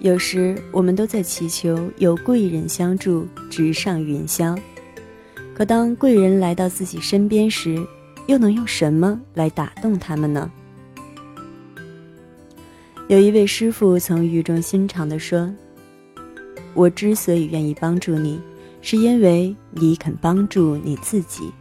有时我们都在祈求有贵人相助，直上云霄。可当贵人来到自己身边时，又能用什么来打动他们呢？有一位师傅曾语重心长地说：“我之所以愿意帮助你，是因为你肯帮助你自己。”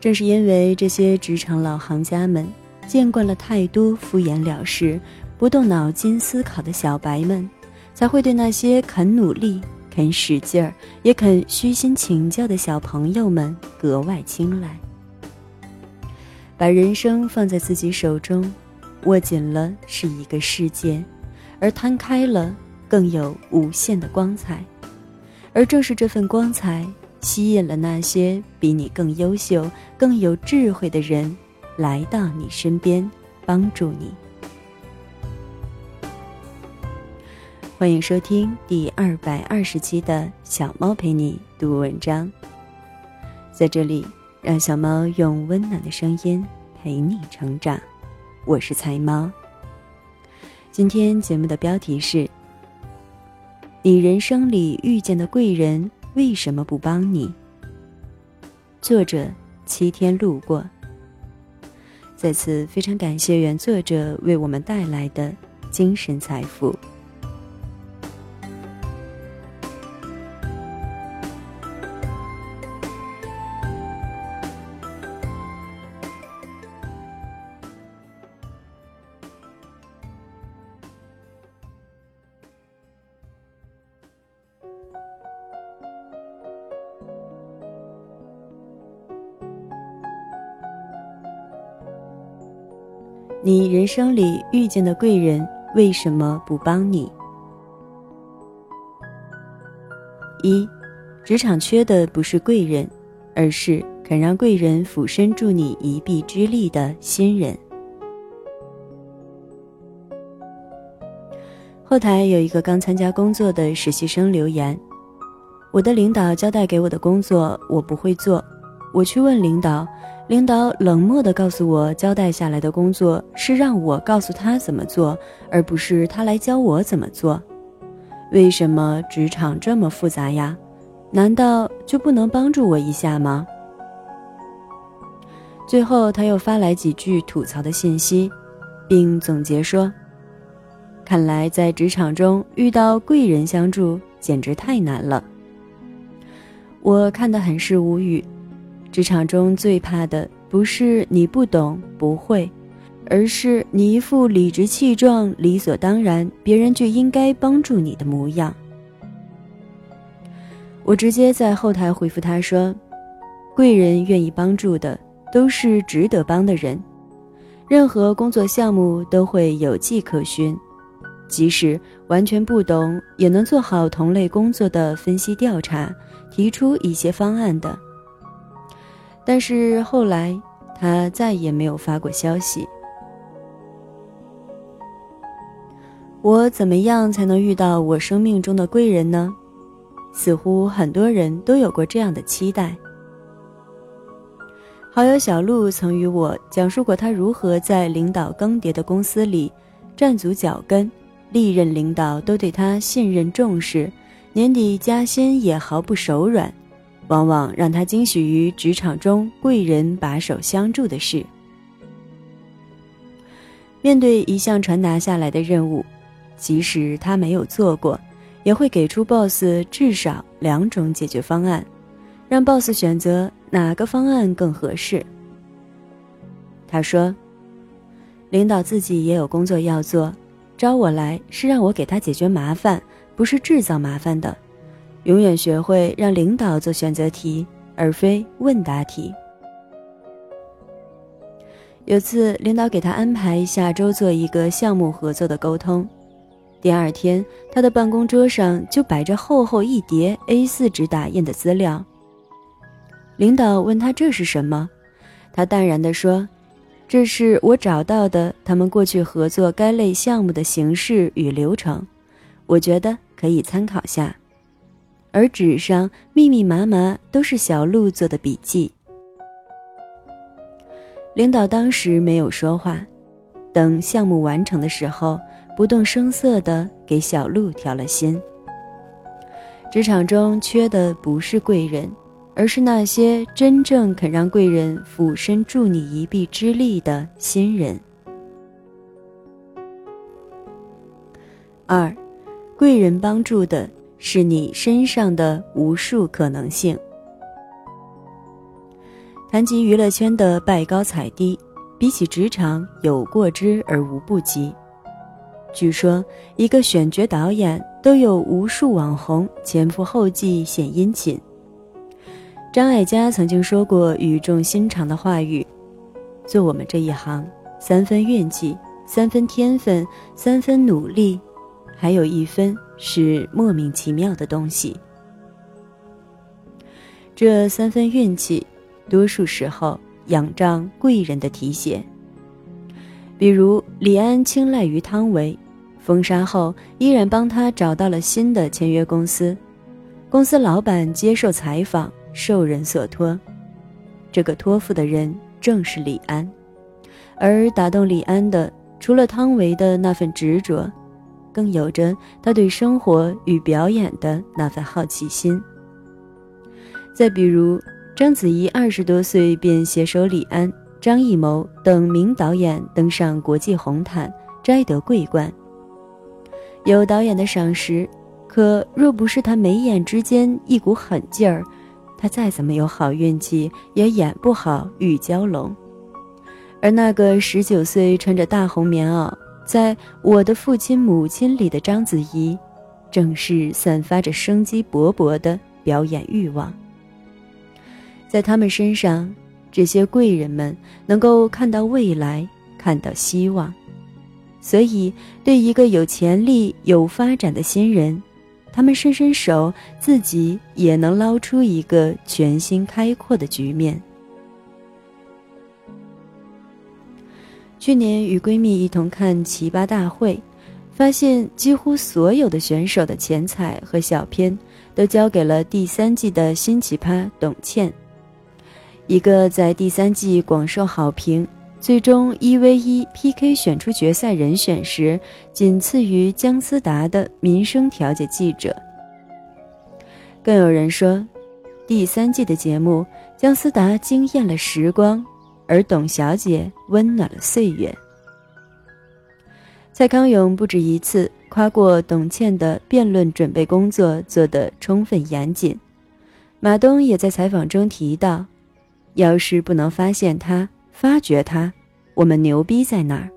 正是因为这些职场老行家们见惯了太多敷衍了事。不动脑筋思考的小白们，才会对那些肯努力、肯使劲儿、也肯虚心请教的小朋友们格外青睐。把人生放在自己手中，握紧了是一个世界，而摊开了更有无限的光彩。而正是这份光彩，吸引了那些比你更优秀、更有智慧的人来到你身边，帮助你。欢迎收听第二百二十期的小猫陪你读文章。在这里，让小猫用温暖的声音陪你成长。我是财猫。今天节目的标题是：你人生里遇见的贵人为什么不帮你？作者七天路过。在此，非常感谢原作者为我们带来的精神财富。你人生里遇见的贵人为什么不帮你？一，职场缺的不是贵人，而是肯让贵人俯身助你一臂之力的新人。后台有一个刚参加工作的实习生留言：“我的领导交代给我的工作我不会做，我去问领导。”领导冷漠地告诉我，交代下来的工作是让我告诉他怎么做，而不是他来教我怎么做。为什么职场这么复杂呀？难道就不能帮助我一下吗？最后，他又发来几句吐槽的信息，并总结说：“看来在职场中遇到贵人相助简直太难了。”我看得很是无语。职场中最怕的不是你不懂不会，而是你一副理直气壮、理所当然，别人就应该帮助你的模样。我直接在后台回复他说：“贵人愿意帮助的都是值得帮的人，任何工作项目都会有迹可循，即使完全不懂，也能做好同类工作的分析调查，提出一些方案的。”但是后来，他再也没有发过消息。我怎么样才能遇到我生命中的贵人呢？似乎很多人都有过这样的期待。好友小鹿曾与我讲述过他如何在领导更迭的公司里站足脚跟，历任领导都对他信任重视，年底加薪也毫不手软。往往让他惊喜于职场中贵人把手相助的事。面对一项传达下来的任务，即使他没有做过，也会给出 boss 至少两种解决方案，让 boss 选择哪个方案更合适。他说：“领导自己也有工作要做，招我来是让我给他解决麻烦，不是制造麻烦的。”永远学会让领导做选择题，而非问答题。有次，领导给他安排下周做一个项目合作的沟通，第二天，他的办公桌上就摆着厚厚一叠 A4 纸打印的资料。领导问他这是什么，他淡然地说：“这是我找到的他们过去合作该类项目的形式与流程，我觉得可以参考下。”而纸上密密麻麻都是小鹿做的笔记。领导当时没有说话，等项目完成的时候，不动声色地给小鹿调了心。职场中缺的不是贵人，而是那些真正肯让贵人俯身助你一臂之力的新人。二，贵人帮助的是你身上的无数可能性。谈及娱乐圈的拜高踩低，比起职场有过之而无不及。据说，一个选角导演都有无数网红前赴后继献殷勤。张艾嘉曾经说过语重心长的话语：“做我们这一行，三分运气，三分天分，三分努力，还有一分是莫名其妙的东西。这三分运气。”多数时候仰仗贵人的提携，比如李安青睐于汤唯，封杀后依然帮他找到了新的签约公司，公司老板接受采访，受人所托，这个托付的人正是李安，而打动李安的除了汤唯的那份执着，更有着他对生活与表演的那份好奇心。再比如。章子怡二十多岁便携手李安、张艺谋等名导演登上国际红毯，摘得桂冠。有导演的赏识，可若不是他眉眼之间一股狠劲儿，他再怎么有好运气也演不好玉娇龙。而那个十九岁穿着大红棉袄，在我的父亲母亲里的章子怡，正是散发着生机勃勃的表演欲望。在他们身上，这些贵人们能够看到未来，看到希望，所以对一个有潜力、有发展的新人，他们伸伸手，自己也能捞出一个全新开阔的局面。去年与闺蜜一同看《奇葩大会》，发现几乎所有的选手的钱财和小片都交给了第三季的新奇葩董倩。一个在第三季广受好评，最终一 v 一 PK 选出决赛人选时，仅次于姜思达的民生调解记者。更有人说，第三季的节目，姜思达惊艳了时光，而董小姐温暖了岁月。蔡康永不止一次夸过董倩的辩论准备工作做得充分严谨，马东也在采访中提到。要是不能发现他、发掘他，我们牛逼在哪儿？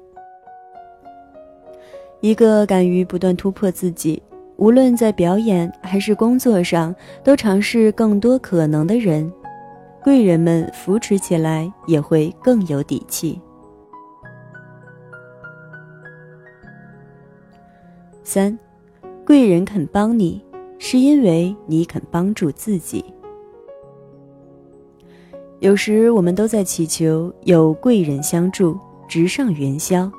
一个敢于不断突破自己，无论在表演还是工作上都尝试更多可能的人，贵人们扶持起来也会更有底气。三，贵人肯帮你，是因为你肯帮助自己。有时我们都在祈求有贵人相助，直上云霄。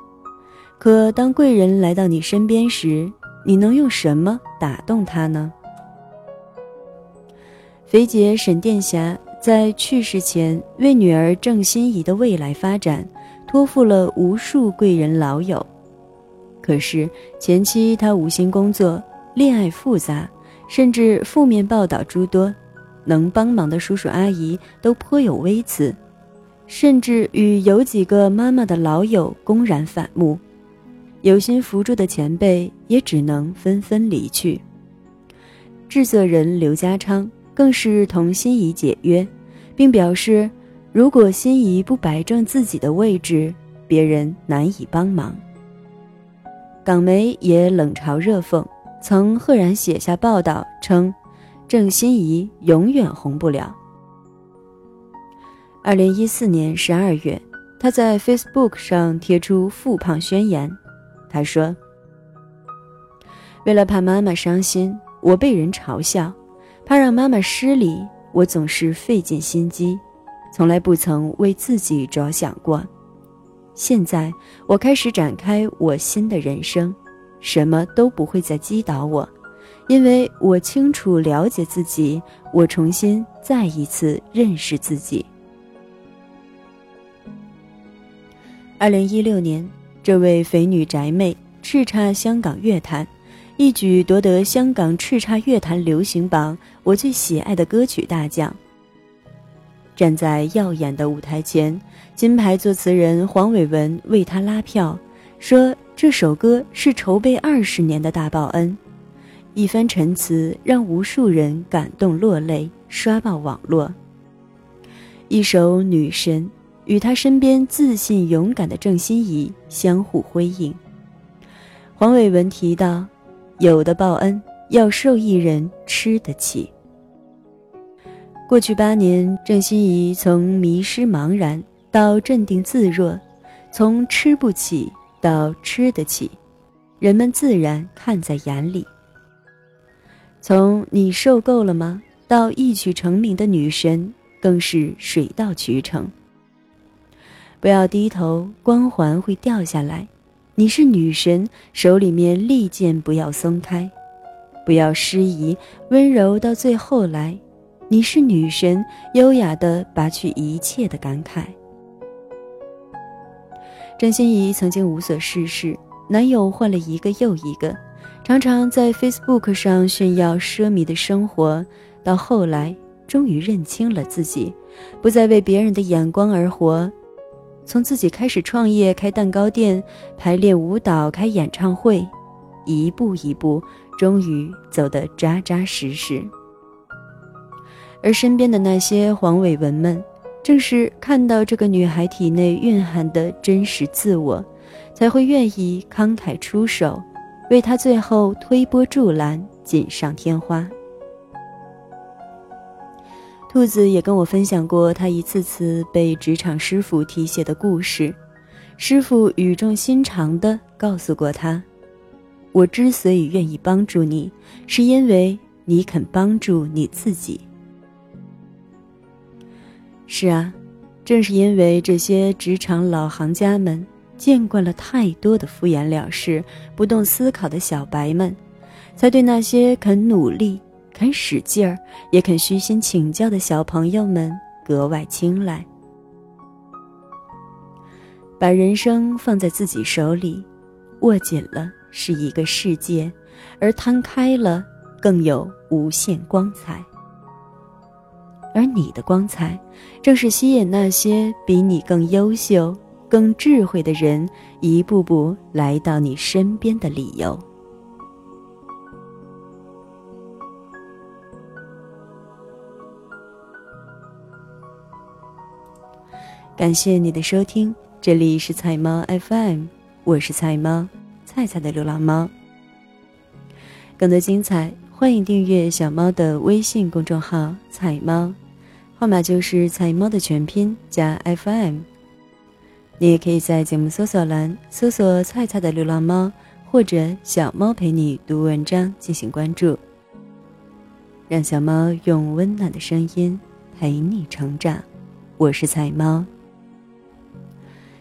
可当贵人来到你身边时，你能用什么打动他呢？肥姐沈殿霞在去世前为女儿郑欣宜的未来发展托付了无数贵人老友，可是前期她无心工作，恋爱复杂，甚至负面报道诸多。能帮忙的叔叔阿姨都颇有微词，甚至与有几个妈妈的老友公然反目，有心扶助的前辈也只能纷纷离去。制作人刘家昌更是同心仪解约，并表示，如果心仪不摆正自己的位置，别人难以帮忙。港媒也冷嘲热讽，曾赫然写下报道称。郑欣宜永远红不了。二零一四年十二月，他在 Facebook 上贴出复胖宣言。他说：“为了怕妈妈伤心，我被人嘲笑；怕让妈妈失礼，我总是费尽心机，从来不曾为自己着想过。现在，我开始展开我新的人生，什么都不会再击倒我。”因为我清楚了解自己，我重新再一次认识自己。二零一六年，这位肥女宅妹叱咤香港乐坛，一举夺得香港叱咤乐坛流行榜我最喜爱的歌曲大奖。站在耀眼的舞台前，金牌作词人黄伟文为他拉票，说这首歌是筹备二十年的大报恩。一番陈词让无数人感动落泪，刷爆网络。一首《女神》与他身边自信勇敢的郑欣宜相互辉映。黄伟文提到，有的报恩要受益人吃得起。过去八年，郑欣宜从迷失茫然到镇定自若，从吃不起到吃得起，人们自然看在眼里。从你受够了吗？到一曲成名的女神，更是水到渠成。不要低头，光环会掉下来。你是女神，手里面利剑不要松开，不要失仪，温柔到最后来。你是女神，优雅的拔去一切的感慨。郑欣宜曾经无所事事，男友换了一个又一个。常常在 Facebook 上炫耀奢靡的生活，到后来终于认清了自己，不再为别人的眼光而活。从自己开始创业、开蛋糕店、排练舞蹈、开演唱会，一步一步，终于走得扎扎实实。而身边的那些黄伟文们，正是看到这个女孩体内蕴含的真实自我，才会愿意慷慨出手。为她最后推波助澜，锦上添花。兔子也跟我分享过他一次次被职场师傅提携的故事。师傅语重心长地告诉过他：“我之所以愿意帮助你，是因为你肯帮助你自己。”是啊，正是因为这些职场老行家们。见惯了太多的敷衍了事、不动思考的小白们，才对那些肯努力、肯使劲儿、也肯虚心请教的小朋友们格外青睐。把人生放在自己手里，握紧了是一个世界，而摊开了更有无限光彩。而你的光彩，正是吸引那些比你更优秀。更智慧的人，一步步来到你身边的理由。感谢你的收听，这里是菜猫 FM，我是菜猫，菜菜的流浪猫。更多精彩，欢迎订阅小猫的微信公众号“菜猫”，号码就是“菜猫”的全拼加 FM。你也可以在节目搜索栏搜索“菜菜的流浪猫”或者“小猫陪你读文章”进行关注，让小猫用温暖的声音陪你成长。我是菜猫，